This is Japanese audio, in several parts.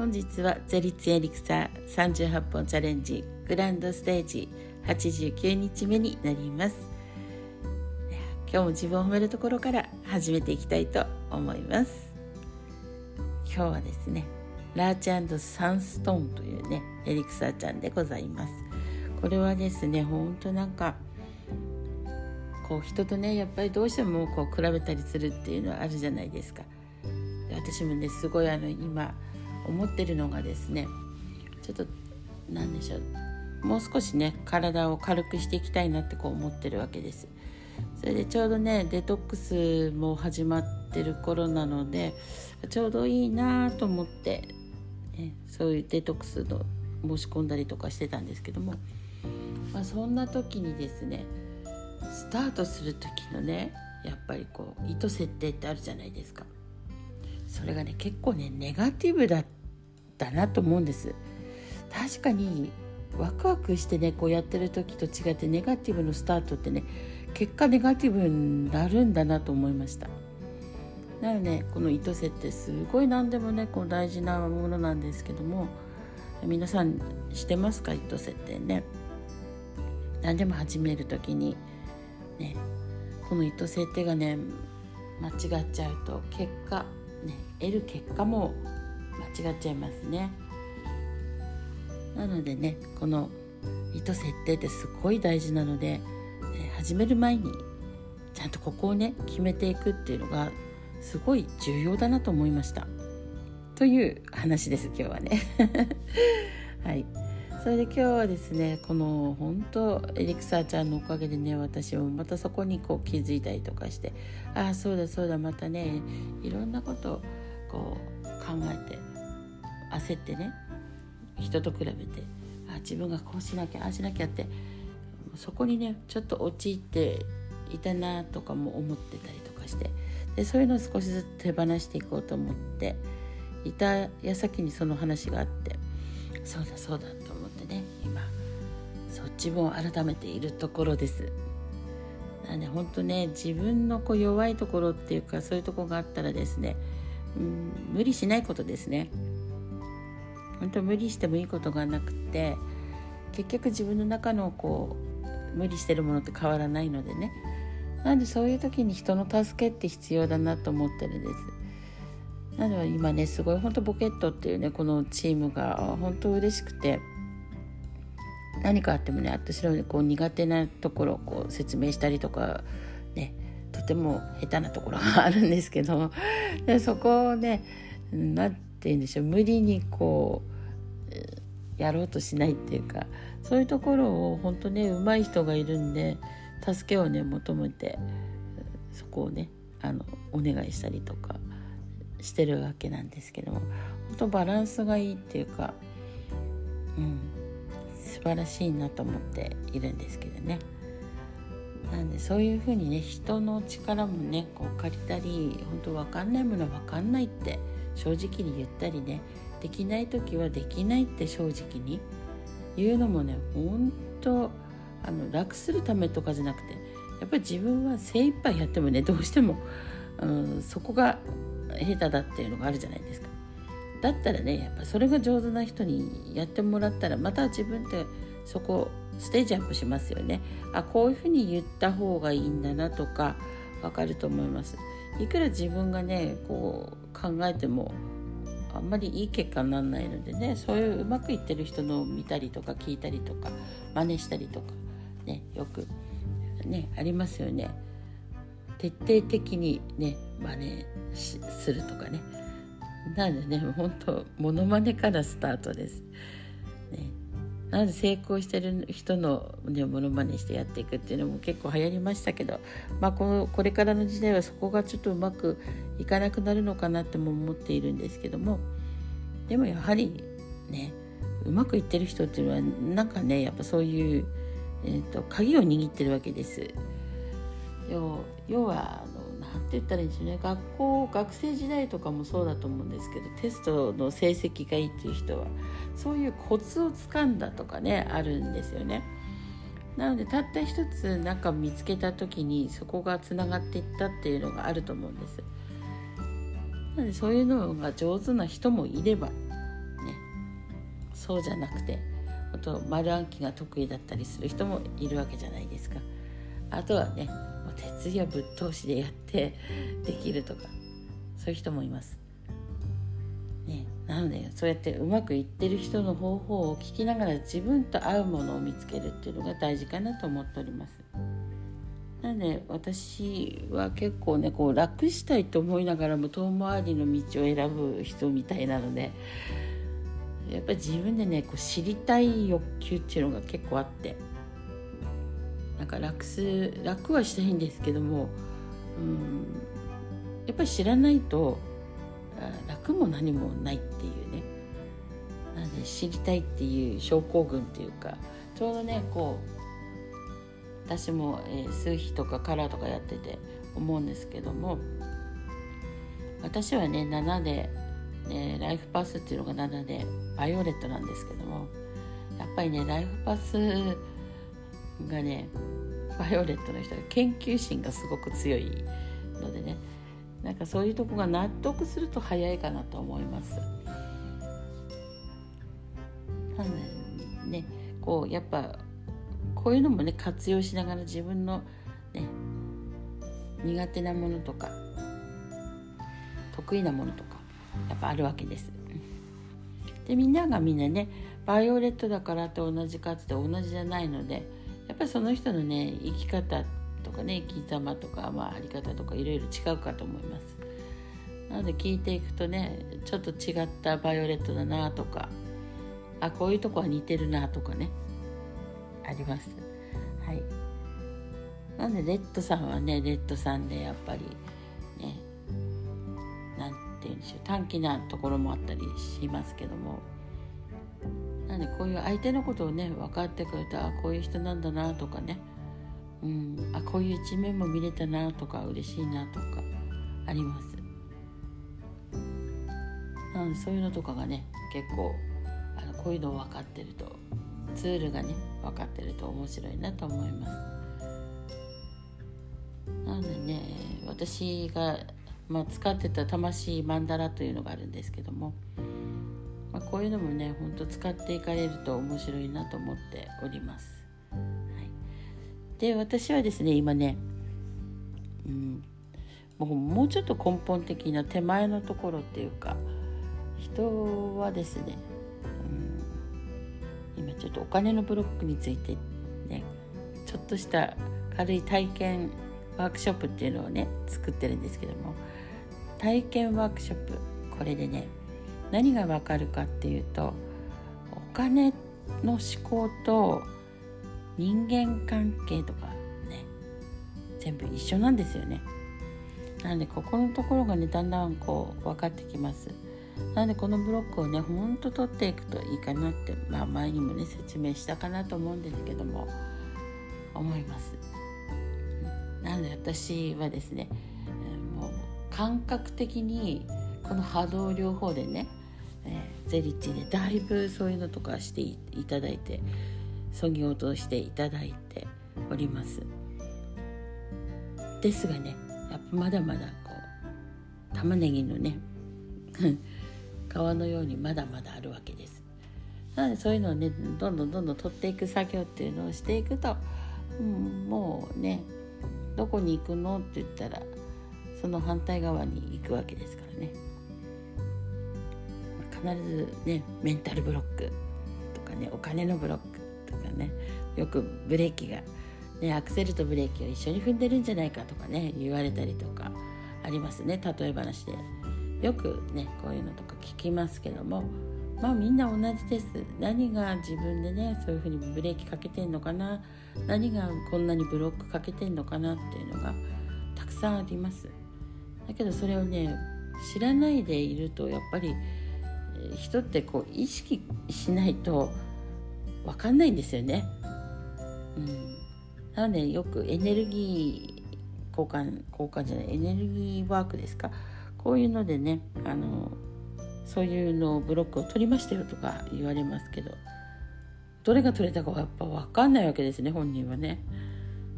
本日はゼリッツエリクサー38本チャレンジグランドステージ89日目になります。今日も自分を褒めるところから始めていきたいと思います。今日はですねラーチサンストーンというねエリクサーちゃんでございます。これはですねほんとなんかこう人とねやっぱりどうしてもこう比べたりするっていうのはあるじゃないですか。私もねすごいあの今思ってるのがですねちょっと何でしょうもう少しね体を軽くしていきたいなってこう思ってるわけです。それでちょうどねデトックスも始まってる頃なのでちょうどいいなと思って、ね、そういうデトックスの申し込んだりとかしてたんですけども、まあ、そんな時にですねスタートする時のねやっぱりこう意図設定ってあるじゃないですか。それがね結構ねネガティブだったなと思うんです。確かにワクワクしてねこうやってる時と違ってネガティブのスタートってね結果ネガティブになるんだなと思いました。なので、ね、この意図設定すごい何でもねこう大事なものなんですけども皆さんしてますか？意図設定ね。何でも始める時にねこの意図設定がね間違っちゃうと結果ね得る結果も間違っちゃいますね。なのでねこの意図設定ってすごい大事なので、え始める前にちゃんとここをね決めていくっていうのがすごい重要だなと思いました。という話です今日はね。はい。それで今日はですねこの本当エリクサーちゃんのおかげでね私もまたそこにこう気づいたりとかしてああそうだそうだまたねいろんなことをこう考えて焦ってね人と比べてあ自分がこうしなきゃああしなきゃってそこにねちょっと陥っていたなとかも思ってたりとかしてでそういうのを少しずつ手放していこうと思っていた矢先にその話があってそうだそうだと思ってね今そっちも改めているところです。なんで本当ね自分のこう弱いところっていうかそういうとこがあったらですね、うん、無理しないことですね。本当無理してもいいことがなくて結局自分の中のこう無理してるものって変わらないのでねなんでそういう時に人の助けって必要だなと思ってるんです。なので今ねすごい本当ボケットっていうねこのチームが本当嬉しくて何かあってもね私のこう苦手なところをこう説明したりとかねとても下手なところがあるんですけど でそこをね何て言うんでしょう無理にこうやろうとしないっていうかそういうところを本当ね上手い人がいるんで助けをね求めてそこをねあのお願いしたりとかしてるわけなんですけども本当バランスがいいっていうかうん。素晴らしいなと思っているんですけどね。なんでそういうふうにね人の力もねこう借りたり本当分かんないものは分かんないって正直に言ったりねできない時はできないって正直に言うのもね本当あの楽するためとかじゃなくてやっぱり自分は精一杯やってもねどうしても、うん、そこが下手だっていうのがあるじゃないですか。だったらねやっぱそれが上手な人にやってもらったらまた自分ってそこステージアップしますよね。あこういうふうに言った方がいいんだなとかわかると思います。いくら自分がねこう考えてもあんまりいい結果にならないのでねそういううまくいってる人のを見たりとか聞いたりとか真似したりとかねよくねありますよね。徹底的にね真似するとかねなのでね本当モノマネからスタートです。ね、なので成功してる人の、ね、モノマネしてやっていくっていうのも結構流行りましたけど、まあ、このこれからの時代はそこがちょっとうまくいかなくなるのかなっても思っているんですけどもでもやはりねうまくいってる人っていうのはなんかねやっぱそういう、えーと、鍵を握ってるわけです。要要はて言ったらいいんでしょうね学校学生時代とかもそうだと思うんですけどテストの成績がいいっていう人はそういうコツをつかんだとかねあるんですよね。なのでたった一つなんか見つけた時にそこがつながっていったっていうのがあると思うんです。なのでそういうのが上手な人もいればねそうじゃなくてあと丸暗記が得意だったりする人もいるわけじゃないですかあとはね徹夜ぶっ通しでやってできるとかそういう人もいますね、なのでそうやってうまくいってる人の方法を聞きながら自分と合うものを見つけるっていうのが大事かなと思っております。なので私は結構ねこう楽したいと思いながらも遠回りの道を選ぶ人みたいなのでやっぱり自分でねこう知りたい欲求っていうのが結構あってなんか楽す楽はしたいんですけどもうんやっぱり知らないと楽も何もないっていうね。なんで知りたいっていう症候群っていうかちょうどねこう私も、えー、数比とかカラーとかやってて思うんですけども私はね7で、ね、ライフパスっていうのが7でバイオレットなんですけどもやっぱりねライフパスがねバイオレットの人は研究心がすごく強いのでねなんかそういうとこが納得すると早いかなと思います。ねこうやっぱこういうのもね活用しながら自分のね苦手なものとか得意なものとかやっぱあるわけです。でみんながみんなねバイオレットだからって同じかって同じじゃないのでぱその人のね生き方とかね生き様とか、まあ、あり方とかいろいろ違うかと思います。なので聞いていくとねちょっと違ったバイオレットだなとかあこういうとこは似てるなとかねあります。はい。なんでレッドさんはねレッドさんでやっぱりねなんて言うんでしょう短気なところもあったりしますけども。なんでこういう相手のことをね分かってくれたあこういう人なんだなとかねうん、あこういう一面も見れたなとか嬉しいなとかあります。うん、そういうのとかがね結構あのこういうのを分かってるとツールがね分かってると面白いなと思います。なのでね私が、まあ、使ってた魂マンダラというのがあるんですけども、こういうのもねほんと使っていかれると面白いなと思っております。で私はですね今ね、うん、もうもうちょっと根本的な手前のところっていうか人はですね、うん、今ちょっとお金のブロックについてねちょっとした軽い体験ワークショップっていうのをね作ってるんですけども体験ワークショップこれでね何がわかるかっていうとお金の思考と人間関係とかね全部一緒なんですよね。なのでここのところがねだんだんこう分かってきます。なのでこのブロックをねほんと取っていくといいかなってまあ前にもね説明したかなと思うんですけども思います。なので私はですねもう感覚的にこの波動療法でね、えー、ゼリッチでだいぶそういうのとかしていただいてそぎ落としていただいております。ですがねやっぱまだまだこう玉ねぎのね 皮のようにまだまだあるわけです。なのでそういうのをねどんどんどんどん取っていく作業っていうのをしていくと、うん、もうねどこに行くのって言ったらその反対側に行くわけですからね。必ずねメンタルブロックとかねお金のブロックとかねよくブレーキが、ね、アクセルとブレーキを一緒に踏んでるんじゃないかとかね言われたりとかありますね。例え話で。よくねこういうのとか聞きますけどもまあみんな同じです。何が自分でねそういうふうにブレーキかけてんのかな何がこんなにブロックかけてんのかなっていうのがたくさんあります。だけどそれをね知らないでいるとやっぱり人ってこう意識しないと分かんないんですよね。うん、なのでよくエネルギー交換交換じゃないエネルギーワークですかこういうのでねあのそういうのをブロックを取りましたよとか言われますけどどれが取れたかはやっぱ分かんないわけですね本人はね。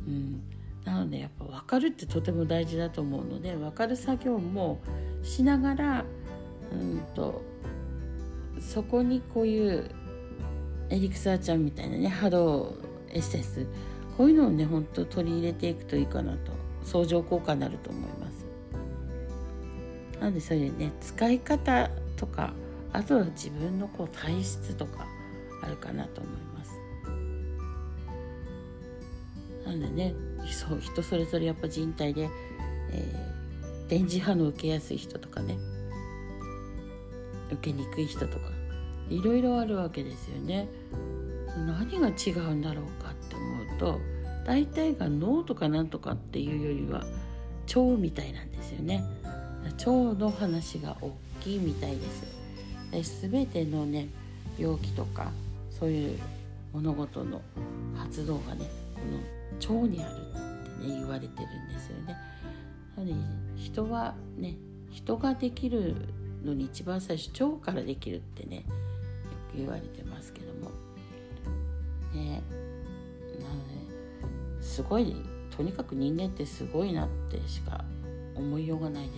うん、なのでやっぱ分かるってとても大事だと思うので分かる作業もしながらうんとそこにこういうエリクサーちゃんみたいなね波動エッセンス。こういうのをねほんと取り入れていくといいかなと。相乗効果になると思います。なのでそういうね使い方とかあとは自分のこう体質とかあるかなと思います。なんでねそう人それぞれやっぱ人体で、えー、電磁波の受けやすい人とかね受けにくい人とかいろいろあるわけですよね。何が違うんだろうかって思うと大体が脳とかなんとかっていうよりは腸みたいなんですよね。腸の話が大きいみたいです。全てのね病気とかそういう物事の発動がねこの腸にあるってね言われてるんですよね。なので人はね人ができるのに一番最初腸からできるってねよく言われてますけども。ねなのですごいとにかく人間ってすごいなってしか思いようがないです。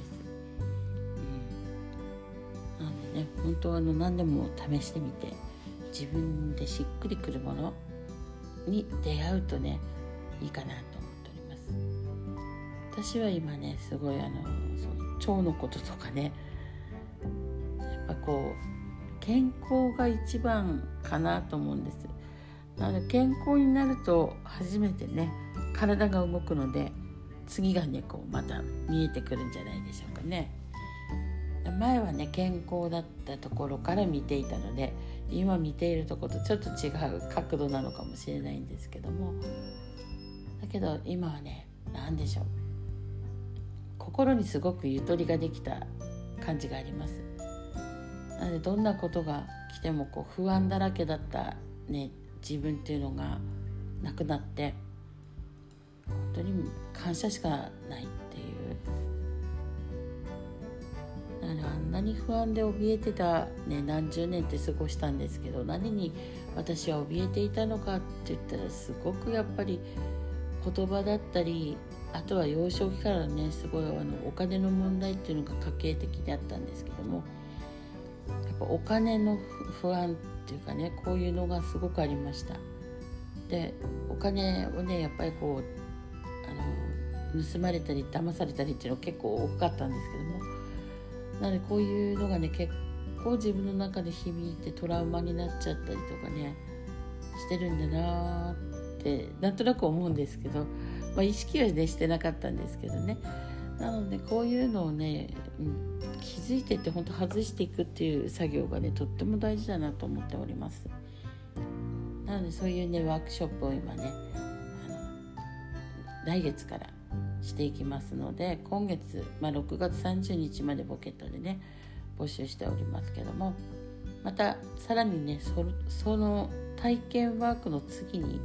うん、なんでね本当はあの何でも試してみて自分でしっくりくるものに出会うとねいいかなと思っております。私は今ねすごいあのその腸のこととかねこう健康が一番かなと思うんです。なので健康になると初めてね体が動くので次がねこうまた見えてくるんじゃないでしょうかね。前はね健康だったところから見ていたので今見ているとことちょっと違う角度なのかもしれないんですけども。だけど今はね何でしょう。心にすごくゆとりができた感じがあります。なのでどんなことが来てもこう不安だらけだったね自分っていうのがなくなって本当に感謝しかないっていう。あんなに不安で怯えてた、ね、何十年って過ごしたんですけど何に私は怯えていたのかって言ったらすごくやっぱり言葉だったりあとは幼少期からねすごいあのお金の問題っていうのが家計的にあったんですけどもっぱお金の不安っていうかねこういうのがすごくありました。でお金をねやっぱりこうあの盗まれたり騙されたりっていうの結構多かったんですけども。なのでこういうのがね結構自分の中で響いてトラウマになっちゃったりとかねしてるんだなってなんとなく思うんですけど、まあ、意識はねしてなかったんですけどね。なのでこういうのをね、うん、気づいてって本当外していくっていう作業がねとっても大事だなと思っております。なのでそういうねワークショップを今ねあの来月からしていきますので今月、まあ、6月30日までボケットでね募集しておりますけどもまたさらにねその体験ワークの次に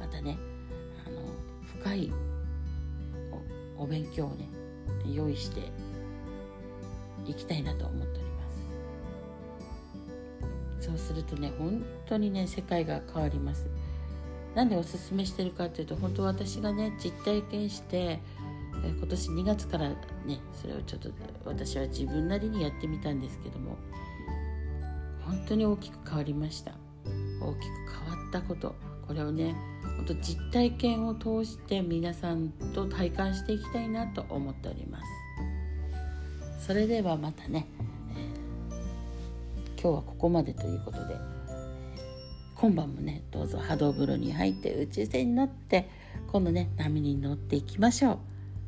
またねあの深いお勉強をね用意していきたいなと思っております。そうするとね本当にね世界が変わります。なんでおすすめしてるかっていうと本当私がね実体験して今年2月からねそれをちょっと私は自分なりにやってみたんですけども本当に大きく変わりました。大きく変わったことこれをね本当実体験を通して皆さんと体感していきたいなと思っております。それではまたね、今日はここまでということで。今晩もねどうぞ波動風呂に入って宇宙船に乗って今度ね波に乗っていきましょう。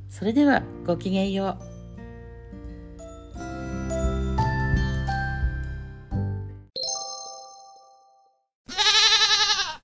それではごきげんよう。